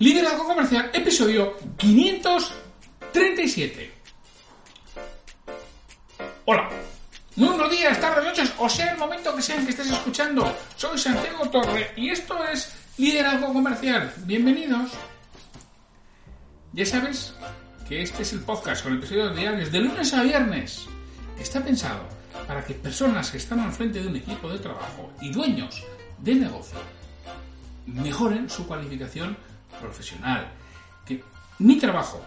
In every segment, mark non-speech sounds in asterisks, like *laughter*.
Liderazgo Comercial, episodio 537. Hola. Muy buenos días, tardes, noches, o sea el momento que sea en que estés escuchando. Soy Santiago Torre y esto es Liderazgo Comercial. Bienvenidos. Ya sabes que este es el podcast con episodios diarios de lunes a viernes. Está pensado para que personas que están al frente de un equipo de trabajo y dueños de negocio mejoren su cualificación profesional. Que mi trabajo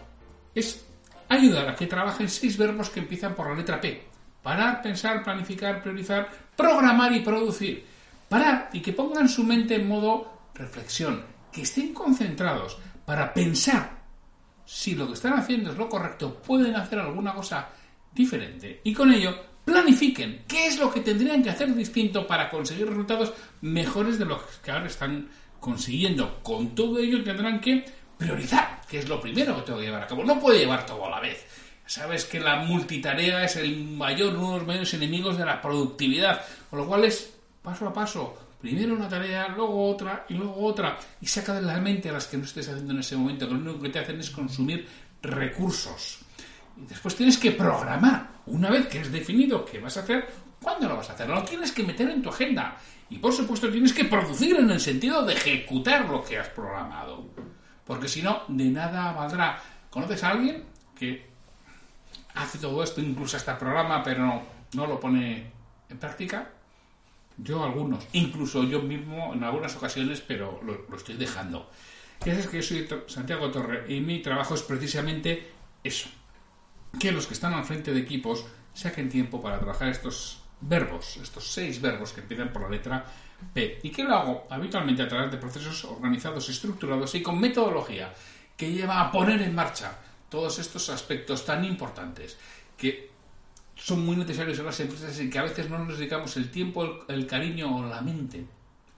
es ayudar a que trabajen seis verbos que empiezan por la letra P. Parar, pensar, planificar, priorizar, programar y producir. Parar y que pongan su mente en modo reflexión. Que estén concentrados para pensar si lo que están haciendo es lo correcto, pueden hacer alguna cosa diferente. Y con ello planifiquen qué es lo que tendrían que hacer distinto para conseguir resultados mejores de los que ahora están consiguiendo. Con todo ello tendrán que priorizar, que es lo primero que tengo que llevar a cabo. No puedo llevar todo a la vez. Sabes que la multitarea es el mayor, uno de los mayores enemigos de la productividad, con lo cual es paso a paso. Primero una tarea, luego otra y luego otra. Y saca de la mente a las que no estés haciendo en ese momento, que lo único que te hacen es consumir recursos. Y después tienes que programar. Una vez que has definido qué vas a hacer, ¿cuándo lo vas a hacer? Lo tienes que meter en tu agenda. Y por supuesto tienes que producir en el sentido de ejecutar lo que has programado. Porque si no, de nada valdrá. ¿Conoces a alguien que hace todo esto, incluso hasta programa, pero no, no lo pone en práctica? Yo algunos, incluso yo mismo en algunas ocasiones, pero lo, lo estoy dejando. Ya sabes que yo soy Santiago Torre y mi trabajo es precisamente eso. Que los que están al frente de equipos saquen tiempo para trabajar estos verbos, estos seis verbos que empiezan por la letra P. ¿Y qué lo hago? Habitualmente a través de procesos organizados, estructurados y con metodología que lleva a poner en marcha todos estos aspectos tan importantes que son muy necesarios en las empresas y que a veces no nos dedicamos el tiempo, el, cariño o la mente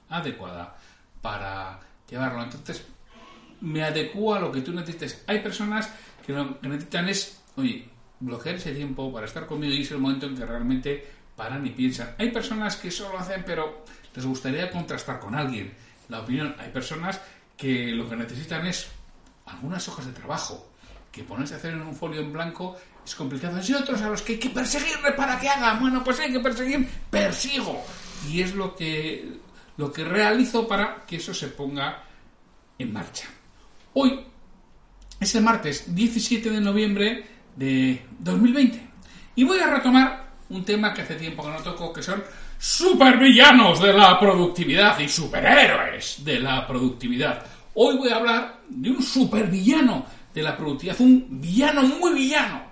adecuada para llevarlo. Entonces, me adecuo a lo que tú necesites. Hay personas que lo que necesitan es, oye, bloquear ese tiempo para estar conmigo y es el momento en que realmente paran y piensan. Hay personas que eso lo hacen, pero les gustaría contrastar con alguien la opinión. Hay personas que lo que necesitan es algunas hojas de trabajo, que ponerse a hacer en un folio en blanco es complicado. Y otros a los que hay que perseguirle para que hagan. Bueno, pues hay que perseguir, persigo. Y es lo que, lo que realizo para que eso se ponga en marcha. Hoy es el martes 17 de noviembre de 2020 y voy a retomar un tema que hace tiempo que no toco, que son supervillanos de la productividad y superhéroes de la productividad. Hoy voy a hablar de un supervillano de la productividad, un villano muy villano.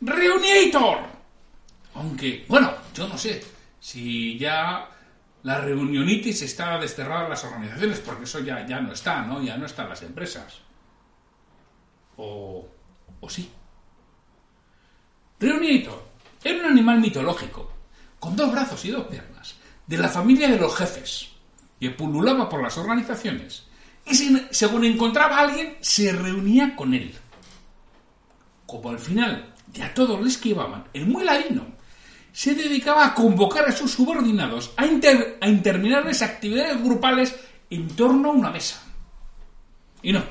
Reuniator. Aunque, bueno, yo no sé si ya la reunionitis está desterrada en las organizaciones, porque eso ya, ya no está, ¿no? Ya no está en las empresas. O, o sí. Reuniator era un animal mitológico, con dos brazos y dos piernas, de la familia de los jefes, que pululaba por las organizaciones y según encontraba a alguien, se reunía con él. Como al final ya todos le esquivaban, el muy ladino se dedicaba a convocar a sus subordinados a, inter a interminarles actividades grupales en torno a una mesa. Y no,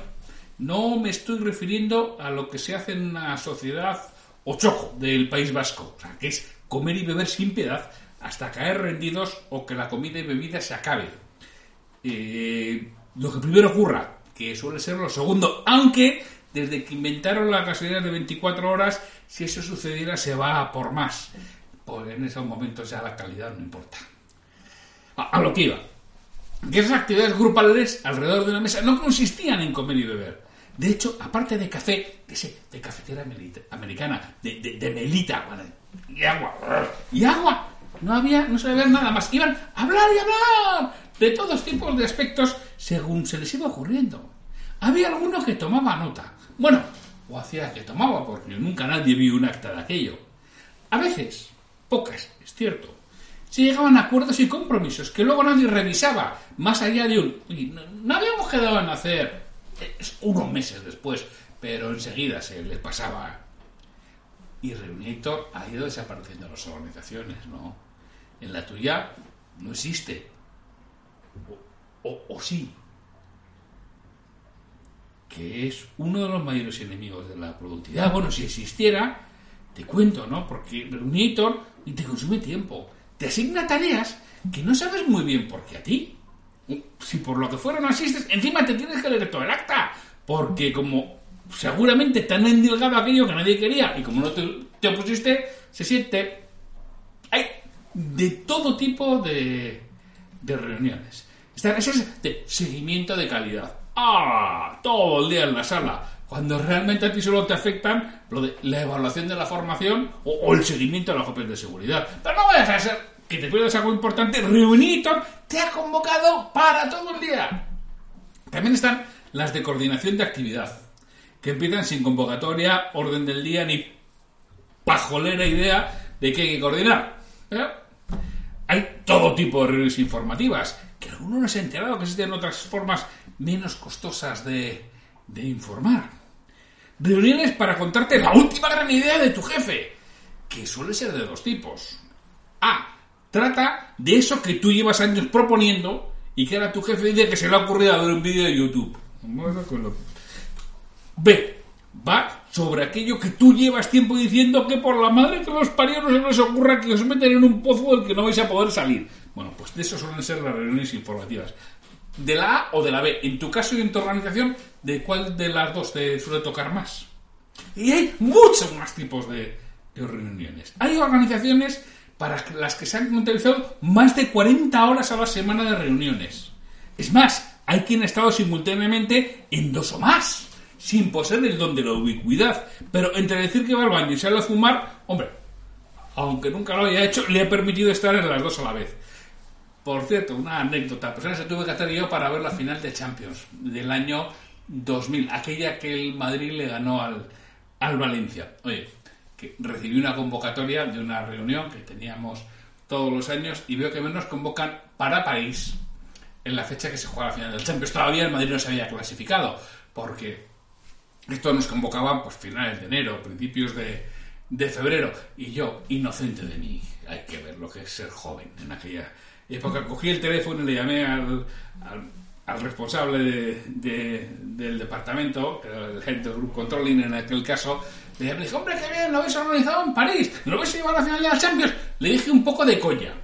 no me estoy refiriendo a lo que se hace en una sociedad o choco del País Vasco, o sea, que es comer y beber sin piedad hasta caer rendidos o que la comida y bebida se acabe. Eh, lo que primero ocurra, que suele ser lo segundo, aunque desde que inventaron la gasolina de 24 horas, si eso sucediera se va a por más. Pues en esos momentos ya la calidad no importa. A, a lo que iba. Que esas actividades grupales alrededor de una mesa no consistían en comer y beber. De hecho, aparte de café, de, ese, de cafetera americana, de, de, de melita, y agua, y agua, no había, no se había nada más. Iban a hablar y hablar. de todos tipos de aspectos según se les iba ocurriendo. Había alguno que tomaba nota. Bueno, o hacía que tomaba, porque nunca nadie vio un acta de aquello. A veces, pocas, es cierto, se llegaban a acuerdos y compromisos que luego nadie revisaba, más allá de un... No, habíamos quedado en hacer unos meses después, pero enseguida se les pasaba. Y Reunitor ha ido desapareciendo las organizaciones, ¿no? En la tuya no existe. O, o, sí. Que es uno de los mayores enemigos de la productividad. Bueno, si existiera, te cuento, ¿no? Porque Reunitor te consume tiempo. Te asigna tareas que no sabes muy bien por qué a ti. Si por lo que fuera no asistes, encima te tienes que leer todo el acta. Porque como seguramente te han endilgado aquello que nadie quería y como no te, te opusiste, se siente... Hay de todo tipo de, de reuniones. Esa es de seguimiento de calidad. ¡Ah! Todo el día en la sala. Cuando realmente a ti solo te afectan lo de la evaluación de la formación o, el seguimiento de las copias de seguridad. Pero no vayas a ser que te pierdas algo importante. Reunitor te ha convocado para todo el día. También están las de coordinación de actividad, que empiezan sin convocatoria, orden del día ni pajolera idea de que hay que coordinar. ¿Eh? Hay todo tipo de reuniones informativas, que alguno no se ha enterado que existen otras formas menos costosas de informar. Reuniones para contarte la última gran idea de tu jefe, que suele ser de dos tipos. A. Trata de eso que tú llevas años proponiendo y que ahora tu jefe dice que se le ha ocurrido ver un vídeo de YouTube. B. Va sobre aquello que tú llevas tiempo diciendo que por la madre que los parió no se les ocurra que os meten en un pozo del que no vais a poder salir. Bueno, pues de eso suelen ser las reuniones informativas. De la A o de la B. En tu caso y en tu organización, ¿de cuál de las dos te suele tocar más? Y hay muchos más tipos de, reuniones. Hay organizaciones para las que se han utilizado más de 40 horas a la semana de reuniones. Es más, hay quien ha estado simultáneamente en dos o más, sin poseer el don de la ubicuidad. Pero entre decir que va al baño y sale a fumar, hombre, aunque nunca lo haya hecho, le ha permitido estar en las dos a la vez. Por cierto, una anécdota, pues se tuve que hacer yo para ver la final de Champions del año 2000, aquella que el Madrid le ganó al, al Valencia. Oye, recibí una convocatoria de una reunión que teníamos todos los años y veo que nos convocan para París en la fecha que se juega la final del Champions. Todavía el Madrid no se había clasificado, porque esto nos convocaba pues finales de enero, principios de, febrero. Y yo, inocente de mí, hay que ver lo que es ser joven en aquella época. Cogí el teléfono y le llamé al, responsable del departamento, que era el head del Group Controlling en aquel caso. Le dije, hombre, qué bien, lo habéis organizado en París, lo habéis llevado a la final de la Champions. Le dije un poco de coña.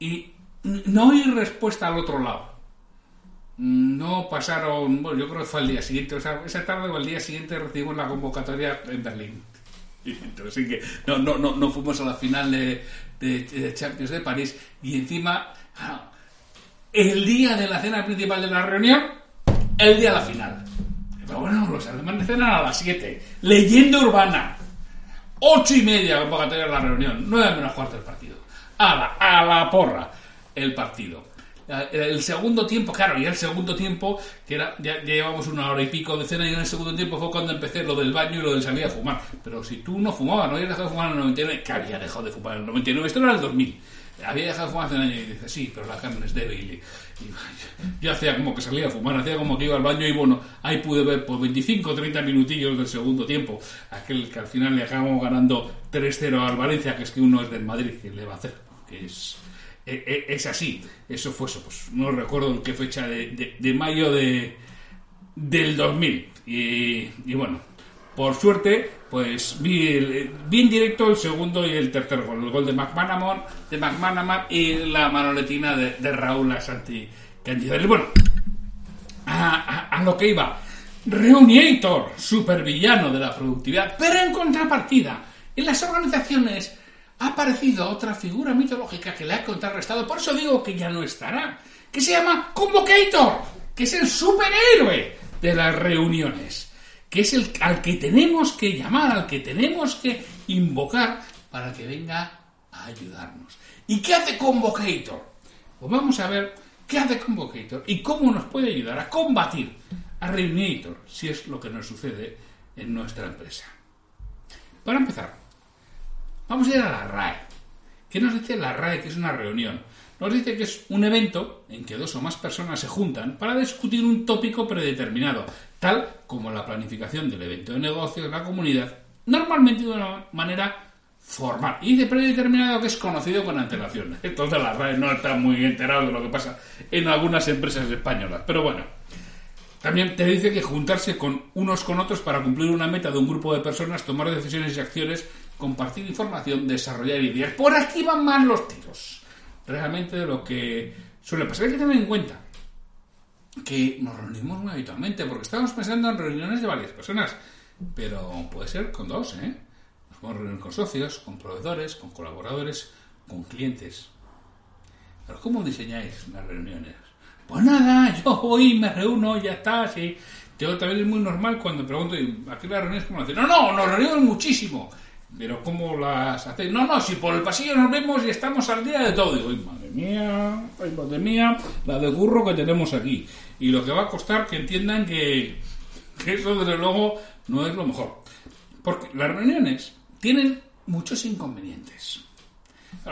Y no hay respuesta al otro lado. No pasaron, bueno, yo creo que fue el día siguiente, esa tarde o el día siguiente recibimos la convocatoria en Berlín. Entonces que no, no, no, no fuimos a la final de, de, Champions de París y encima ah, el día de la cena principal de la reunión, el día de la final. Pero bueno, los alemanes cenan a las 7. Leyenda urbana. Ocho y media convocatoria de la reunión. Nueve menos cuarto del partido. A la, a la porra el partido. El segundo tiempo, claro, y el segundo tiempo, que era, ya, llevamos una hora y pico de cena, y en el segundo tiempo fue cuando empecé lo del baño y lo del salir a fumar. Pero si tú no fumabas, no habías dejado de fumar en el 99, que había dejado de fumar en el 99, esto era el 2000. Había dejado de fumar hace un año y dice, sí, pero la carne es débil. Y, *laughs* yo hacía como que salía a fumar, hacía como que iba al baño y bueno, ahí pude ver por 25 o 30 minutillos del segundo tiempo, aquel que al final le acabamos ganando 3-0 al Valencia, que es que uno es del Madrid, que le va a hacer? Que es e, e, es así. Eso fue eso, pues no recuerdo en qué fecha de, de, mayo de, del 2000. Y, y, bueno, por suerte, pues vi, vi, en directo el segundo y el tercer gol. El gol de McManaman, de y la manoletina de, de Raúl Asanti Bueno, a, a, lo que iba. Reuniator, supervillano de la productividad, pero en contrapartida, en las organizaciones ha aparecido otra figura mitológica que le ha contrarrestado, por eso digo que ya no estará, que se llama Convocator, que es el superhéroe de las reuniones, que es el al que tenemos que llamar, al que tenemos que invocar para que venga a ayudarnos. ¿Y qué hace Convocator? Pues vamos a ver ¿Qué hace Convocator? ¿Y cómo nos puede ayudar a combatir a Reunitor si es lo que nos sucede en nuestra empresa? Para empezar, vamos a ir a la RAE. ¿Qué nos dice la RAE que es una reunión? Nos dice que es un evento en que dos o más personas se juntan para discutir un tópico predeterminado, tal como la planificación del evento de negocios de la comunidad, normalmente de una manera formal y de predeterminado que es conocido con antelación. *laughs* Entonces la RAE no está muy enterado de lo que pasa en algunas empresas españolas. Pero bueno, también te dice que juntarse con unos con otros para cumplir una meta de un grupo de personas, tomar decisiones y acciones, compartir información, desarrollar ideas. Por aquí van más los tiros. Realmente de lo que suele pasar. Hay que tener en cuenta que nos reunimos muy habitualmente, porque estamos pensando en reuniones de varias personas, pero puede ser con dos, ¿eh? podemos reunir con socios, con proveedores, con colaboradores, con clientes. Pero ¿cómo diseñáis las reuniones? Pues nada, *laughs* yo hoy me reúno, ya está, sí. Yo también es muy normal cuando pregunto, ¿a qué las reuniones hacen? No, no, nos reunimos muchísimo. Pero ¿cómo las hacéis? No, no, si por el pasillo nos vemos y estamos al día de todo. Digo, madre mía, ay, madre mía, la de burro que tenemos aquí. Y lo que va a costar que entiendan que, que eso desde luego no es lo mejor. Porque las reuniones tienen muchos inconvenientes.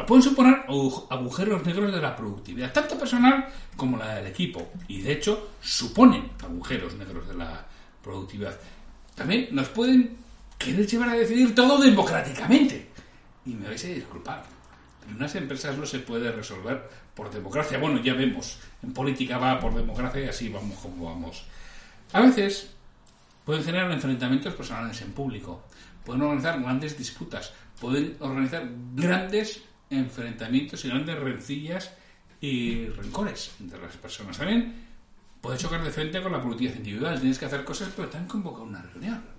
pueden suponer agujeros negros de la productividad, tanto personal como la del equipo, y de hecho suponen agujeros negros de la productividad. También nos pueden querer llevar a decidir todo democráticamente. Y me vais a disculpar, pero en unas empresas no se puede resolver por democracia. Bueno, ya vemos, en política va por democracia y así vamos como vamos. A veces pueden generar enfrentamientos personales en público, pueden organizar grandes disputas, pueden organizar grandes enfrentamientos y grandes rencillas y rencores entre las personas. También puede chocar de frente con la productividad individual. Tienes que hacer cosas, pero te han convocado una reunión.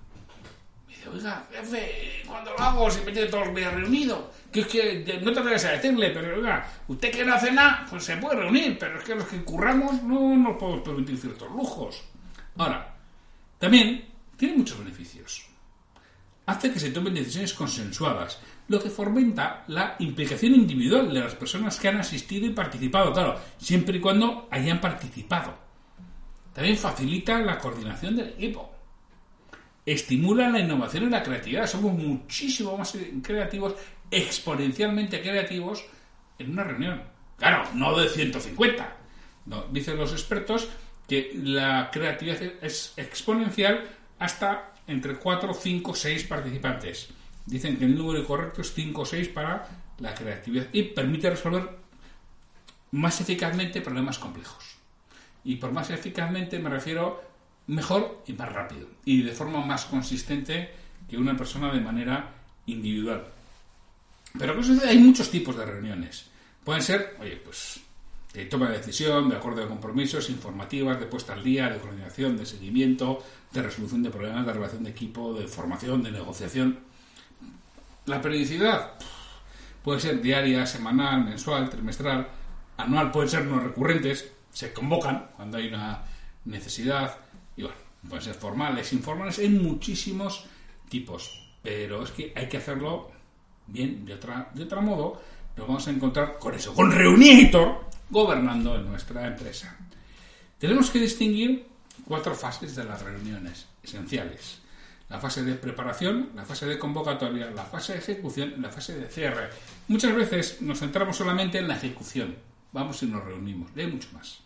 Oiga, jefe, ¿cuándo lo hago? Si me tiene todos los días reunido. Que es que no te atreves a decirle, pero oiga, usted quiere hacer nada, pues se puede reunir, pero es que los que curramos no nos podemos permitir ciertos lujos. Ahora, también tiene muchos beneficios hace que se tomen decisiones consensuadas, lo que fomenta la implicación individual de las personas que han asistido y participado, claro, siempre y cuando hayan participado. También facilita la coordinación del equipo. Estimula la innovación y la creatividad. Somos muchísimo más creativos, exponencialmente creativos, en una reunión. Claro, no de 150. dicen los expertos que la creatividad es exponencial hasta entre 4, 5, 6 participantes. Dicen que el número correcto es 5 o 6 para la creatividad y permite resolver más eficazmente problemas complejos. Y por más eficazmente me refiero mejor y más rápido y de forma más consistente que una persona de manera individual. Pero ¿qué sucede? Hay muchos tipos de reuniones. Pueden ser, oye, pues de toma de decisión, de acuerdo de compromisos, informativas, de puesta al día, de coordinación, de seguimiento, de resolución de problemas, de relación de equipo, de formación, de negociación. La periodicidad puede ser diaria, semanal, mensual, trimestral, anual, pueden ser no recurrentes, se convocan cuando hay una necesidad, y bueno, pueden ser formales, informales, hay muchísimos tipos, pero es que hay que hacerlo bien, de otra, de otro modo, nos vamos a encontrar con eso, con Reunitor, gobernando nuestra empresa. Tenemos que distinguir cuatro fases de las reuniones esenciales. La fase de preparación, la fase de convocatoria, la fase de ejecución y la fase de cierre. Muchas veces nos centramos solamente en la ejecución. Vamos y nos reunimos. Hay mucho más.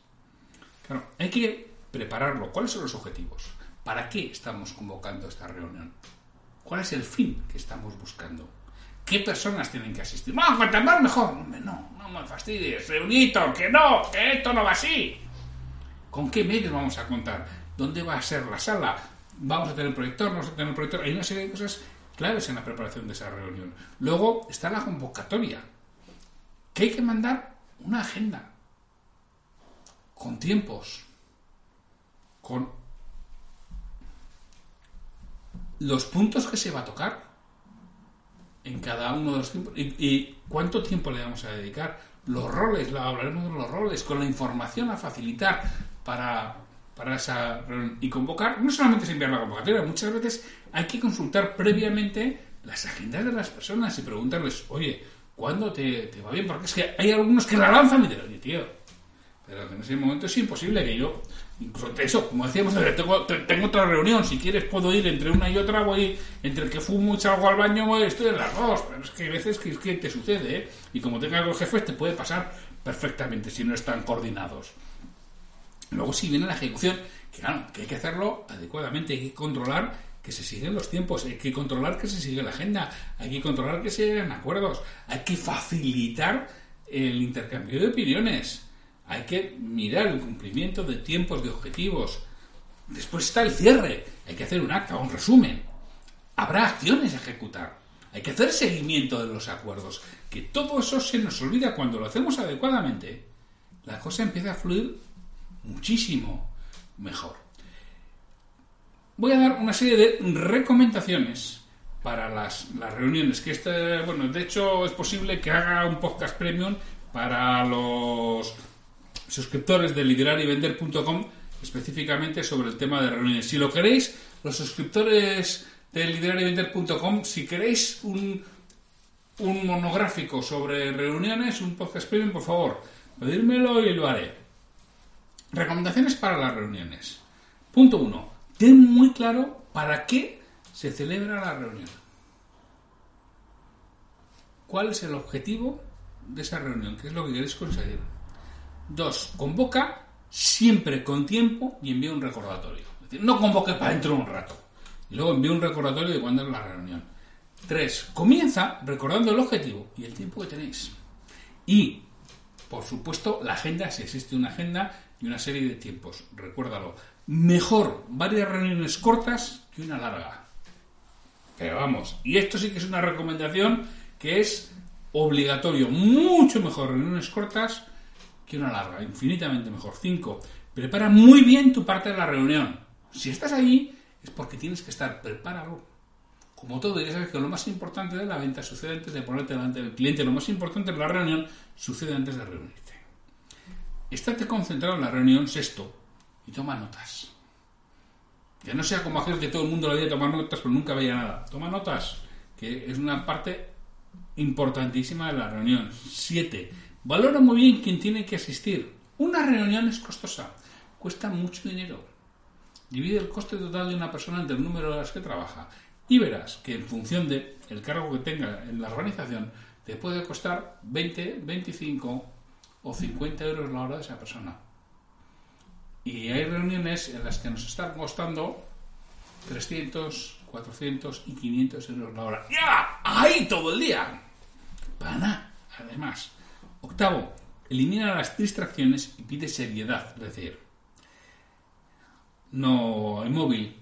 Claro, hay que prepararlo. ¿Cuáles son los objetivos? ¿Para qué estamos convocando esta reunión? ¿Cuál es el fin que estamos buscando? ¿Qué personas tienen que asistir? No, cuanto más mejor. No, no, no me fastidies. Reunito, que no, que esto no va así. ¿Con qué medios vamos a contar? ¿Dónde va a ser la sala? ¿Vamos a tener proyector? ¿No vamos a tener proyector? Hay una serie de cosas claves en la preparación de esa reunión. Luego está la convocatoria. Que hay que mandar una agenda. Con tiempos. Con los puntos que se va a tocar en cada uno de los tiempos y, cuánto tiempo le vamos a dedicar. Los roles, hablaremos de los roles, con la información a facilitar para, para esa y convocar. No solamente es enviar la convocatoria, muchas veces hay que consultar previamente las agendas de las personas y preguntarles, oye, ¿cuándo te, va bien? Porque es que hay algunos que la lanzan y dicen, oye, tío, pero en ese momento es imposible que yo, incluso eso, como decíamos, tengo, tengo otra reunión, si quieres puedo ir entre una y otra, voy, entre el que fumo y salgo al baño, voy, estoy en las dos, pero es que hay veces que, que te sucede, ¿eh? y como tenga los jefes te puede pasar perfectamente si no están coordinados. Luego si viene la ejecución, que claro, que hay que hacerlo adecuadamente, hay que controlar que se siguen los tiempos, hay que controlar que se sigue la agenda, hay que controlar que se lleguen acuerdos, hay que facilitar el intercambio de opiniones hay que mirar el cumplimiento de tiempos, de objetivos. Después está el cierre. Hay que hacer un acta, un resumen. Habrá acciones a ejecutar. Hay que hacer seguimiento de los acuerdos. Que todo eso se nos olvida cuando lo hacemos adecuadamente. La cosa empieza a fluir muchísimo mejor. Voy a dar una serie de recomendaciones para las, las reuniones. Que este, bueno, de hecho es posible que haga un podcast premium para los suscriptores de liderarivender.com específicamente sobre el tema de reuniones. Si lo queréis, los suscriptores de liderarivender.com, si queréis un, un monográfico sobre reuniones, un podcast premium, por favor, pedírmelo y lo haré. Recomendaciones para las reuniones. Punto 1. Ten muy claro para qué se celebra la reunión. ¿Cuál es el objetivo de esa reunión? ¿Qué es lo que queréis conseguir? Dos, convoca siempre con tiempo y envía un recordatorio. Es decir, no convoque para dentro de un rato. Y luego envía un recordatorio de cuándo es la reunión. Tres, comienza recordando el objetivo y el tiempo que tenéis. Y, por supuesto, la agenda, si existe una agenda y una serie de tiempos. Recuérdalo. Mejor varias reuniones cortas que una larga. Pero vamos, y esto sí que es una recomendación que es obligatorio. Mucho mejor reuniones cortas una larga, infinitamente mejor. Cinco, prepara muy bien tu parte de la reunión. Si estás allí es porque tienes que estar, preparado. Como todo, ya sabes que lo más importante de la venta sucede antes de ponerte delante del cliente, lo más importante de la reunión sucede antes de reunirte. Estate concentrado en la reunión, sexto, y toma notas. Que no sea como aquel que todo el mundo le había tomar notas, pero nunca veía nada. Toma notas, que es una parte importantísima de la reunión. Siete, Valora muy bien quien tiene que asistir. Una reunión es costosa, cuesta mucho dinero. Divide el coste total de una persona entre el número de horas que trabaja y verás que en función del el cargo que tenga en la organización te puede costar 20, 25 o 50 euros la hora de esa persona. Y hay reuniones en las que nos están costando 300, 400 y 500 euros la hora. ¡Ya! ¡Ahí todo el día! Para nada, además. Octavo, elimina las distracciones y pide seriedad. Es decir, no hay móvil,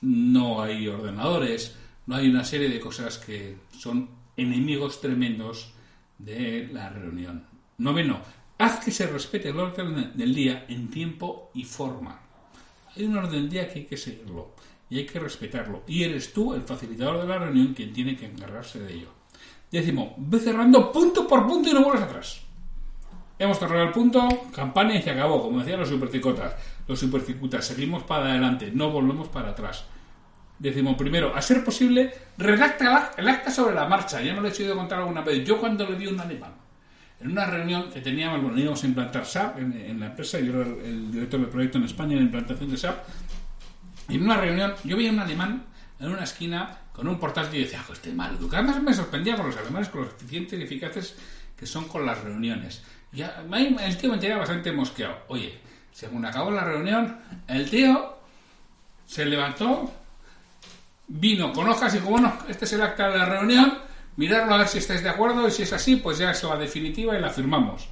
no hay ordenadores, no hay una serie de cosas que son enemigos tremendos de la reunión. Noveno, haz que se respete el orden del día en tiempo y forma. Hay un orden del día que hay que seguirlo y hay que respetarlo. Y eres tú, el facilitador de la reunión, quien tiene que encargarse de ello. Décimo, ve cerrando punto por punto y no vuelvas atrás. Hemos cerrado el punto, campaña y se acabó, como decían los supercicotas. Los supercicutas, seguimos para adelante, no volvemos para atrás. Décimo primero, a ser posible, redacta el acta sobre la marcha. Ya me lo he hecho contar alguna vez. Yo cuando le di un alemán, en una reunión que teníamos, bueno, íbamos a implantar SAP en, la empresa, yo era el, director del proyecto en España en la implantación de SAP, en una reunión yo veía un alemán en una esquina con un portátil y decía, este mal educado. Además me sorprendía con los alemanes, con los eficientes y eficaces que son con las reuniones. Ya, el tío me tenía bastante mosqueado. Oye, según acabó la reunión, el tío se levantó, vino con hojas y dijo, bueno, este es el acta de la reunión, mirarlo a ver si estáis de acuerdo y si es así, pues ya es la definitiva y la firmamos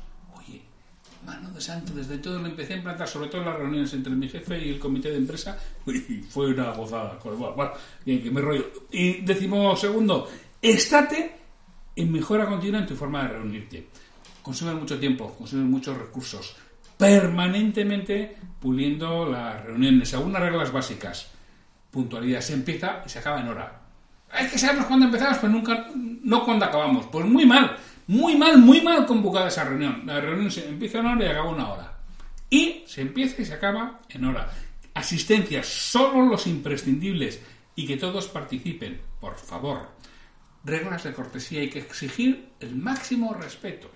santo, desde todo lo empecé a implantar, sobre todo en las reuniones entre mi jefe y el comité de empresa, y fue una gozada. Bueno, bueno, que me rollo. Y decimos segundo, estate en mejora continua en tu forma de reunirte. Consume mucho tiempo, consume muchos recursos, permanentemente puliendo las reuniones, algunas reglas básicas. Puntualidad, se empieza y se acaba en hora. Es que sabemos cuándo empezamos, pero nunca, no cuándo acabamos. Pues muy mal. Muy mal, muy mal convocada esa reunión. La reunión se empieza en hora y acaba una hora. Y se empieza y se acaba en hora. Asistencia, solo los imprescindibles y que todos participen, por favor. Reglas de cortesía, hay que exigir el máximo respeto.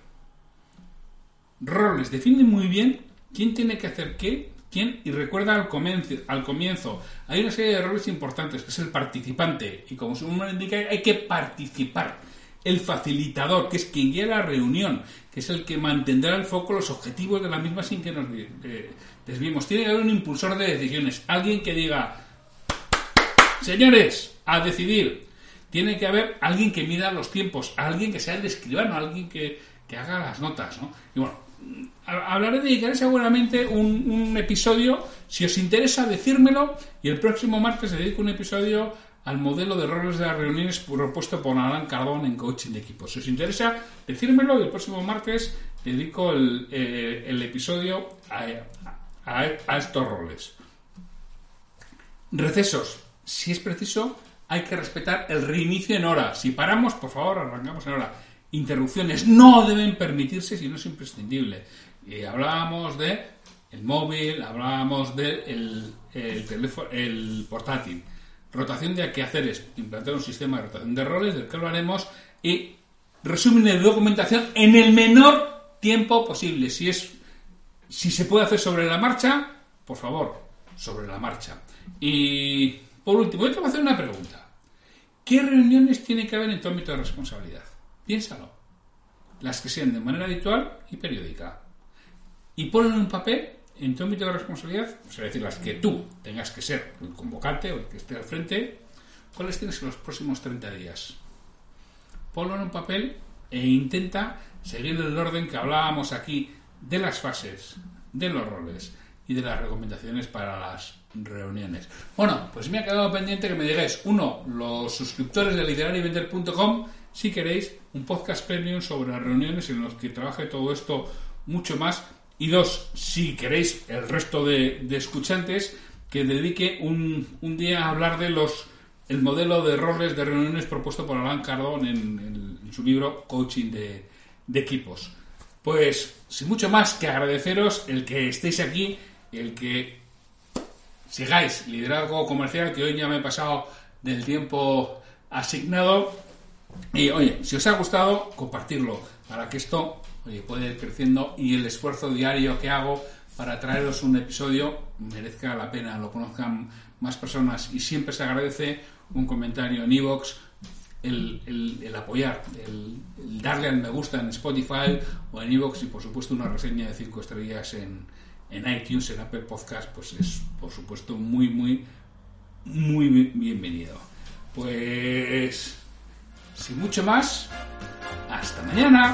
roles, define muy bien quién tiene que hacer qué, quién, y recuerda al comienzo, al comienzo, hay una serie de roles importantes, que es el participante, y como su nombre indica, hay que participar. El facilitador, que es quien guía la reunión, que es el que mantendrá el foco los objetivos de la misma sin que nos desviemos. Tiene que haber un impulsor de decisiones, alguien que diga, señores, a decidir. Tiene que haber alguien que mida los tiempos, alguien que sea el escribano, alguien que, que haga las notas, ¿no? Y bueno, hablaré, dedicaré seguramente un, episodio, si os interesa, decírmelo, y el próximo martes dedico un episodio al modelo de roles de las reuniones propuesto por Alan Cardón en Coaching de Equipos. Si os interesa, decírmelo, y el próximo martes dedico el, eh, episodio a estos roles. Recesos. Si es preciso, hay que respetar el reinicio en hora. Si paramos, por favor, arrancamos en hora interrupciones no deben permitirse si no es imprescindible. Y hablábamos de el móvil, hablábamos de el, teléfono, el portátil. Rotación de quehaceres, implantar un sistema de rotación de roles del que hablaremos y resumen de documentación en el menor tiempo posible. Si es si se puede hacer sobre la marcha, por favor, sobre la marcha. Y por último, yo te voy hacer una pregunta. ¿Qué reuniones tiene que haber en tu ámbito de responsabilidad? Piénsalo. Las que sean de manera habitual y periódica. Y ponlo en un papel en tu ámbito de responsabilidad, es decir, las que tú tengas que ser el convocante o el que esté al frente, ¿cuáles tienes en los próximos 30 días? Ponlo en un papel e intenta seguir el orden que hablábamos aquí de las fases, de los roles y de las recomendaciones para las reuniones. Bueno, pues me ha quedado pendiente que me digáis, uno, los suscriptores de liderarivender.com si queréis, un podcast premium sobre las reuniones en los que trabaje todo esto mucho más. Y dos, si queréis, el resto de, escuchantes, que dedique un, día a hablar de los el modelo de roles de reuniones propuesto por Alan Cardón en, su libro Coaching de, de, equipos. Pues, sin mucho más que agradeceros el que estéis aquí, el que sigáis liderazgo comercial, que hoy ya me he pasado del tiempo asignado y oye, si os ha gustado, compartirlo para que esto oye, pueda ir creciendo y el esfuerzo diario que hago para traeros un episodio merezca la pena, lo conozcan más personas y siempre se agradece un comentario en iVoox, el, apoyar, el, darle al me gusta en Spotify o en iVoox y por supuesto una reseña de 5 estrellas en, en iTunes, en Apple Podcast, pues es por supuesto muy, muy, muy bienvenido. Pues sin mucho más, hasta mañana.